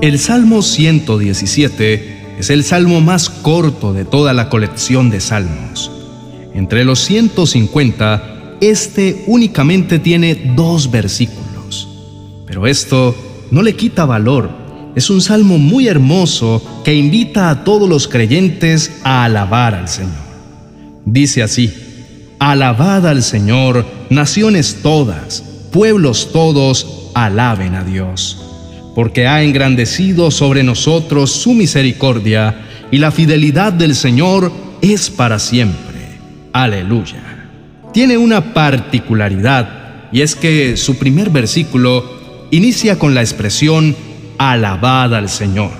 El Salmo 117 es el salmo más corto de toda la colección de salmos. Entre los 150, este únicamente tiene dos versículos. Pero esto no le quita valor. Es un salmo muy hermoso que invita a todos los creyentes a alabar al Señor. Dice así, Alabad al Señor, naciones todas, pueblos todos, alaben a Dios, porque ha engrandecido sobre nosotros su misericordia y la fidelidad del Señor es para siempre. Aleluya. Tiene una particularidad y es que su primer versículo inicia con la expresión alabad al Señor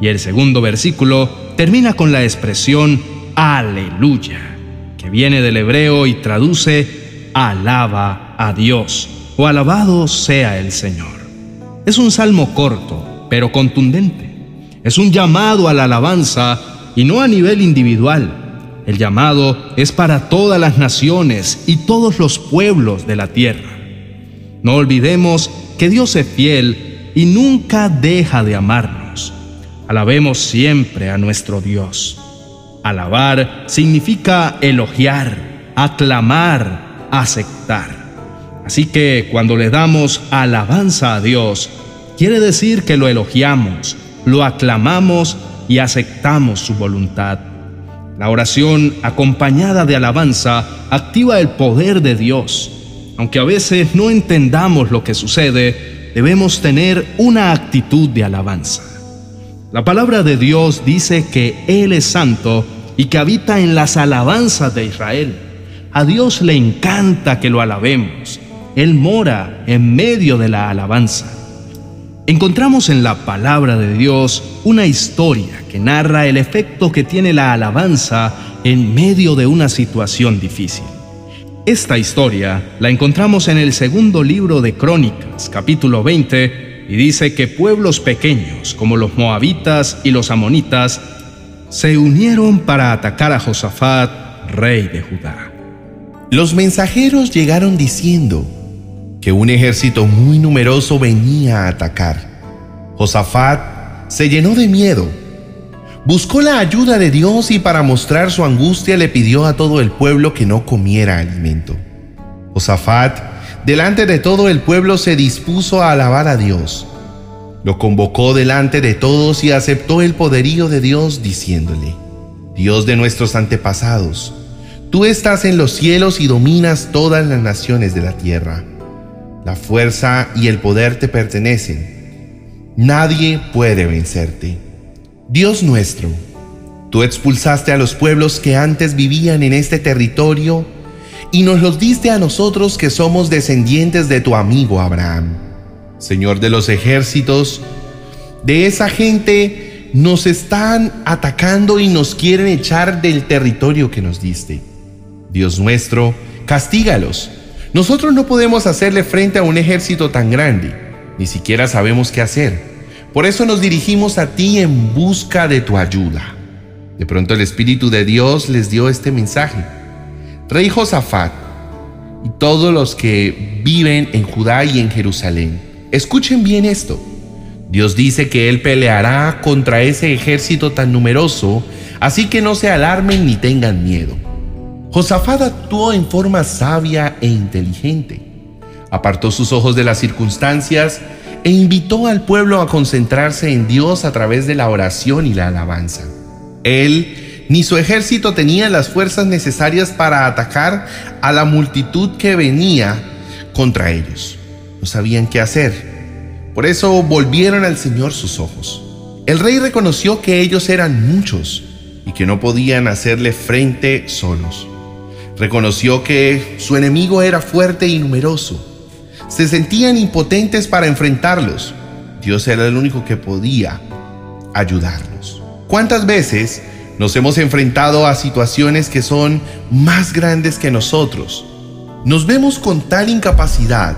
y el segundo versículo termina con la expresión aleluya viene del hebreo y traduce alaba a Dios o alabado sea el Señor. Es un salmo corto, pero contundente. Es un llamado a la alabanza y no a nivel individual. El llamado es para todas las naciones y todos los pueblos de la tierra. No olvidemos que Dios es fiel y nunca deja de amarnos. Alabemos siempre a nuestro Dios. Alabar significa elogiar, aclamar, aceptar. Así que cuando le damos alabanza a Dios, quiere decir que lo elogiamos, lo aclamamos y aceptamos su voluntad. La oración acompañada de alabanza activa el poder de Dios. Aunque a veces no entendamos lo que sucede, debemos tener una actitud de alabanza. La palabra de Dios dice que Él es santo y que habita en las alabanzas de Israel. A Dios le encanta que lo alabemos. Él mora en medio de la alabanza. Encontramos en la palabra de Dios una historia que narra el efecto que tiene la alabanza en medio de una situación difícil. Esta historia la encontramos en el segundo libro de Crónicas, capítulo 20, y dice que pueblos pequeños como los moabitas y los amonitas se unieron para atacar a Josafat, rey de Judá. Los mensajeros llegaron diciendo que un ejército muy numeroso venía a atacar. Josafat se llenó de miedo. Buscó la ayuda de Dios y para mostrar su angustia le pidió a todo el pueblo que no comiera alimento. Josafat, delante de todo el pueblo, se dispuso a alabar a Dios lo convocó delante de todos y aceptó el poderío de Dios diciéndole, Dios de nuestros antepasados, tú estás en los cielos y dominas todas las naciones de la tierra. La fuerza y el poder te pertenecen. Nadie puede vencerte. Dios nuestro, tú expulsaste a los pueblos que antes vivían en este territorio y nos los diste a nosotros que somos descendientes de tu amigo Abraham. Señor de los ejércitos, de esa gente nos están atacando y nos quieren echar del territorio que nos diste. Dios nuestro, castígalos. Nosotros no podemos hacerle frente a un ejército tan grande, ni siquiera sabemos qué hacer. Por eso nos dirigimos a ti en busca de tu ayuda. De pronto el Espíritu de Dios les dio este mensaje. Rey Josafat y todos los que viven en Judá y en Jerusalén, Escuchen bien esto. Dios dice que Él peleará contra ese ejército tan numeroso, así que no se alarmen ni tengan miedo. Josafat actuó en forma sabia e inteligente. Apartó sus ojos de las circunstancias e invitó al pueblo a concentrarse en Dios a través de la oración y la alabanza. Él ni su ejército tenían las fuerzas necesarias para atacar a la multitud que venía contra ellos no sabían qué hacer. Por eso volvieron al Señor sus ojos. El rey reconoció que ellos eran muchos y que no podían hacerle frente solos. Reconoció que su enemigo era fuerte y numeroso. Se sentían impotentes para enfrentarlos. Dios era el único que podía ayudarlos. ¿Cuántas veces nos hemos enfrentado a situaciones que son más grandes que nosotros? Nos vemos con tal incapacidad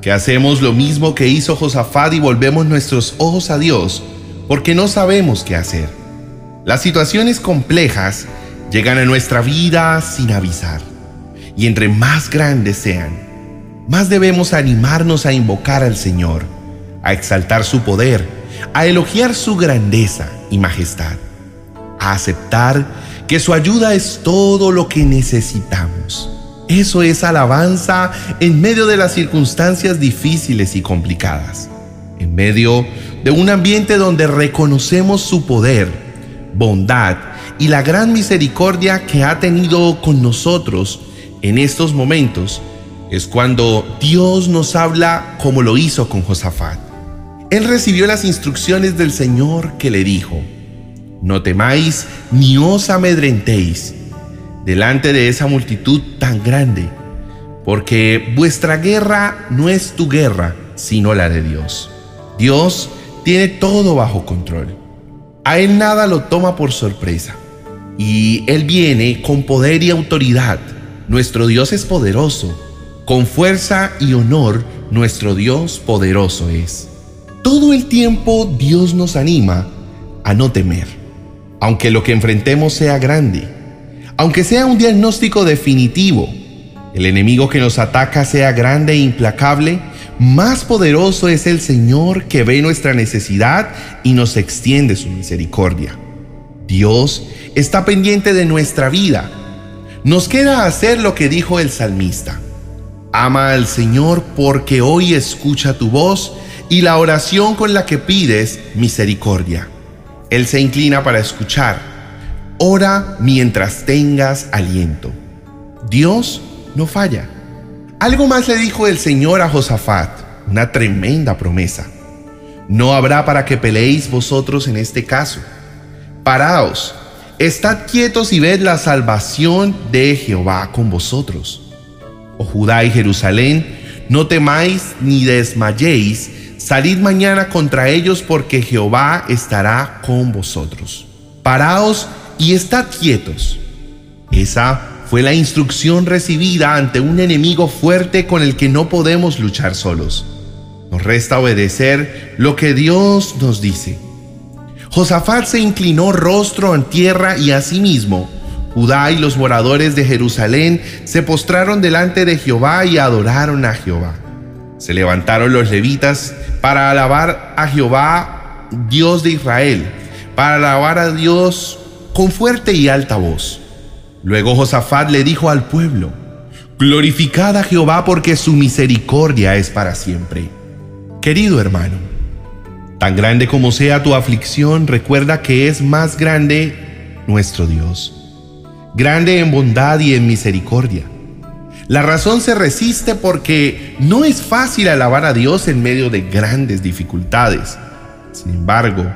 que hacemos lo mismo que hizo Josafat y volvemos nuestros ojos a Dios porque no sabemos qué hacer. Las situaciones complejas llegan a nuestra vida sin avisar y entre más grandes sean, más debemos animarnos a invocar al Señor, a exaltar su poder a elogiar su grandeza y majestad, a aceptar que su ayuda es todo lo que necesitamos. Eso es alabanza en medio de las circunstancias difíciles y complicadas, en medio de un ambiente donde reconocemos su poder, bondad y la gran misericordia que ha tenido con nosotros en estos momentos, es cuando Dios nos habla como lo hizo con Josafat. Él recibió las instrucciones del Señor que le dijo, no temáis ni os amedrentéis delante de esa multitud tan grande, porque vuestra guerra no es tu guerra, sino la de Dios. Dios tiene todo bajo control. A Él nada lo toma por sorpresa. Y Él viene con poder y autoridad. Nuestro Dios es poderoso. Con fuerza y honor, nuestro Dios poderoso es. Todo el tiempo Dios nos anima a no temer, aunque lo que enfrentemos sea grande, aunque sea un diagnóstico definitivo, el enemigo que nos ataca sea grande e implacable, más poderoso es el Señor que ve nuestra necesidad y nos extiende su misericordia. Dios está pendiente de nuestra vida. Nos queda hacer lo que dijo el salmista. Ama al Señor porque hoy escucha tu voz y la oración con la que pides misericordia. Él se inclina para escuchar. Ora mientras tengas aliento. Dios no falla. Algo más le dijo el Señor a Josafat, una tremenda promesa. No habrá para que peleéis vosotros en este caso. Paraos, estad quietos y ved la salvación de Jehová con vosotros. Oh Judá y Jerusalén, no temáis ni desmayéis, salid mañana contra ellos porque Jehová estará con vosotros. Paraos y estad quietos. Esa fue la instrucción recibida ante un enemigo fuerte con el que no podemos luchar solos. Nos resta obedecer lo que Dios nos dice. Josafat se inclinó rostro en tierra y asimismo Judá y los moradores de Jerusalén se postraron delante de Jehová y adoraron a Jehová. Se levantaron los levitas para alabar a Jehová, Dios de Israel, para alabar a Dios con fuerte y alta voz. Luego Josafat le dijo al pueblo, Glorificad a Jehová porque su misericordia es para siempre. Querido hermano, tan grande como sea tu aflicción, recuerda que es más grande nuestro Dios, grande en bondad y en misericordia. La razón se resiste porque no es fácil alabar a Dios en medio de grandes dificultades. Sin embargo,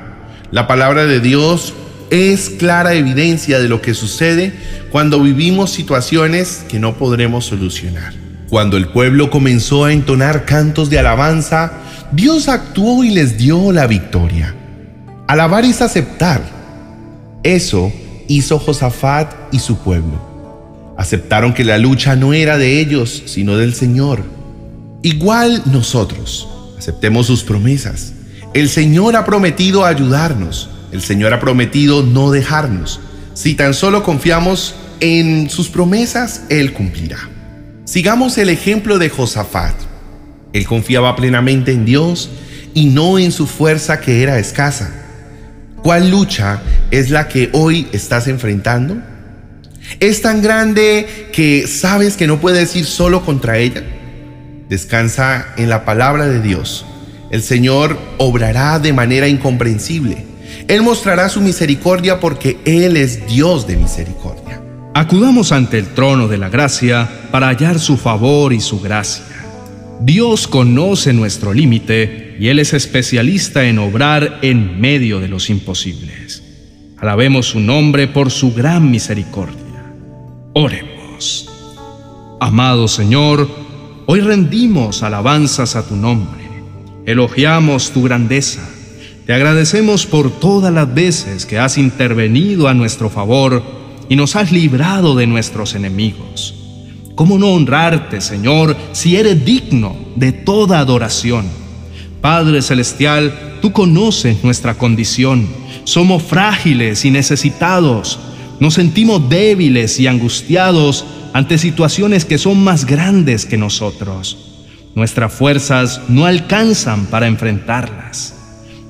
la palabra de Dios es clara evidencia de lo que sucede cuando vivimos situaciones que no podremos solucionar. Cuando el pueblo comenzó a entonar cantos de alabanza, Dios actuó y les dio la victoria. Alabar es aceptar. Eso hizo Josafat y su pueblo. Aceptaron que la lucha no era de ellos, sino del Señor. Igual nosotros, aceptemos sus promesas. El Señor ha prometido ayudarnos. El Señor ha prometido no dejarnos. Si tan solo confiamos en sus promesas, Él cumplirá. Sigamos el ejemplo de Josafat. Él confiaba plenamente en Dios y no en su fuerza que era escasa. ¿Cuál lucha es la que hoy estás enfrentando? ¿Es tan grande que sabes que no puedes ir solo contra ella? Descansa en la palabra de Dios. El Señor obrará de manera incomprensible él mostrará su misericordia porque Él es Dios de misericordia. Acudamos ante el trono de la gracia para hallar su favor y su gracia. Dios conoce nuestro límite y Él es especialista en obrar en medio de los imposibles. Alabemos su nombre por su gran misericordia. Oremos. Amado Señor, hoy rendimos alabanzas a tu nombre. Elogiamos tu grandeza te agradecemos por todas las veces que has intervenido a nuestro favor y nos has librado de nuestros enemigos. ¿Cómo no honrarte, Señor, si eres digno de toda adoración? Padre Celestial, tú conoces nuestra condición. Somos frágiles y necesitados. Nos sentimos débiles y angustiados ante situaciones que son más grandes que nosotros. Nuestras fuerzas no alcanzan para enfrentarlas.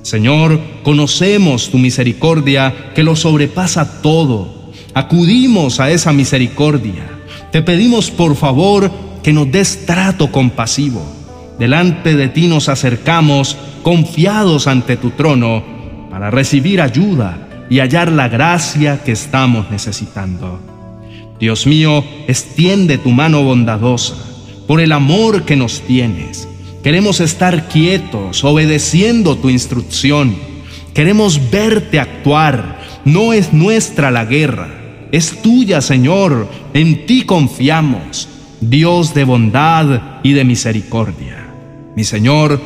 Señor, conocemos tu misericordia que lo sobrepasa todo. Acudimos a esa misericordia. Te pedimos por favor que nos des trato compasivo. Delante de ti nos acercamos confiados ante tu trono para recibir ayuda y hallar la gracia que estamos necesitando. Dios mío, extiende tu mano bondadosa por el amor que nos tienes Queremos estar quietos, obedeciendo tu instrucción. Queremos verte actuar. No es nuestra la guerra, es tuya, Señor. En ti confiamos, Dios de bondad y de misericordia. Mi Señor,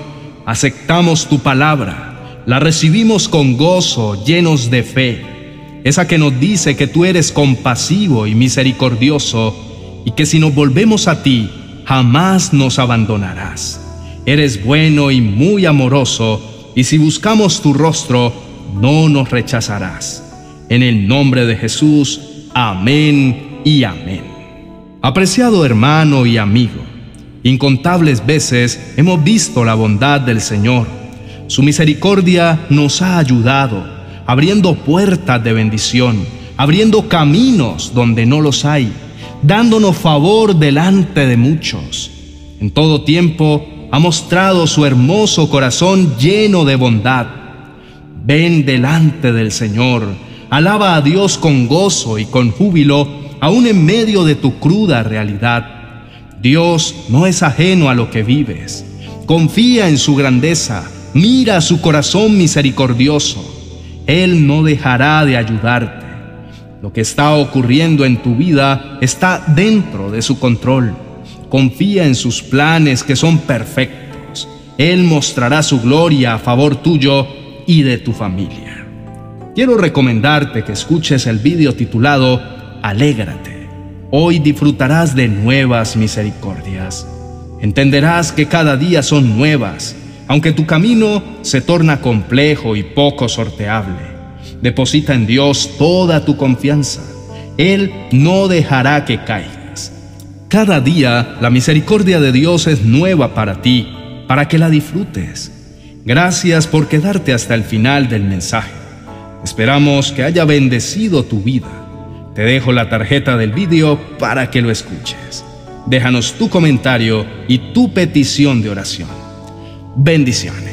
aceptamos tu palabra, la recibimos con gozo, llenos de fe. Esa que nos dice que tú eres compasivo y misericordioso y que si nos volvemos a ti, jamás nos abandonarás. Eres bueno y muy amoroso, y si buscamos tu rostro, no nos rechazarás. En el nombre de Jesús, amén y amén. Apreciado hermano y amigo, incontables veces hemos visto la bondad del Señor. Su misericordia nos ha ayudado, abriendo puertas de bendición, abriendo caminos donde no los hay, dándonos favor delante de muchos. En todo tiempo ha mostrado su hermoso corazón lleno de bondad. Ven delante del Señor, alaba a Dios con gozo y con júbilo, aun en medio de tu cruda realidad. Dios no es ajeno a lo que vives. Confía en su grandeza, mira su corazón misericordioso. Él no dejará de ayudarte. Lo que está ocurriendo en tu vida está dentro de su control. Confía en sus planes que son perfectos. Él mostrará su gloria a favor tuyo y de tu familia. Quiero recomendarte que escuches el vídeo titulado Alégrate. Hoy disfrutarás de nuevas misericordias. Entenderás que cada día son nuevas, aunque tu camino se torna complejo y poco sorteable. Deposita en Dios toda tu confianza. Él no dejará que caiga. Cada día la misericordia de Dios es nueva para ti, para que la disfrutes. Gracias por quedarte hasta el final del mensaje. Esperamos que haya bendecido tu vida. Te dejo la tarjeta del vídeo para que lo escuches. Déjanos tu comentario y tu petición de oración. Bendiciones.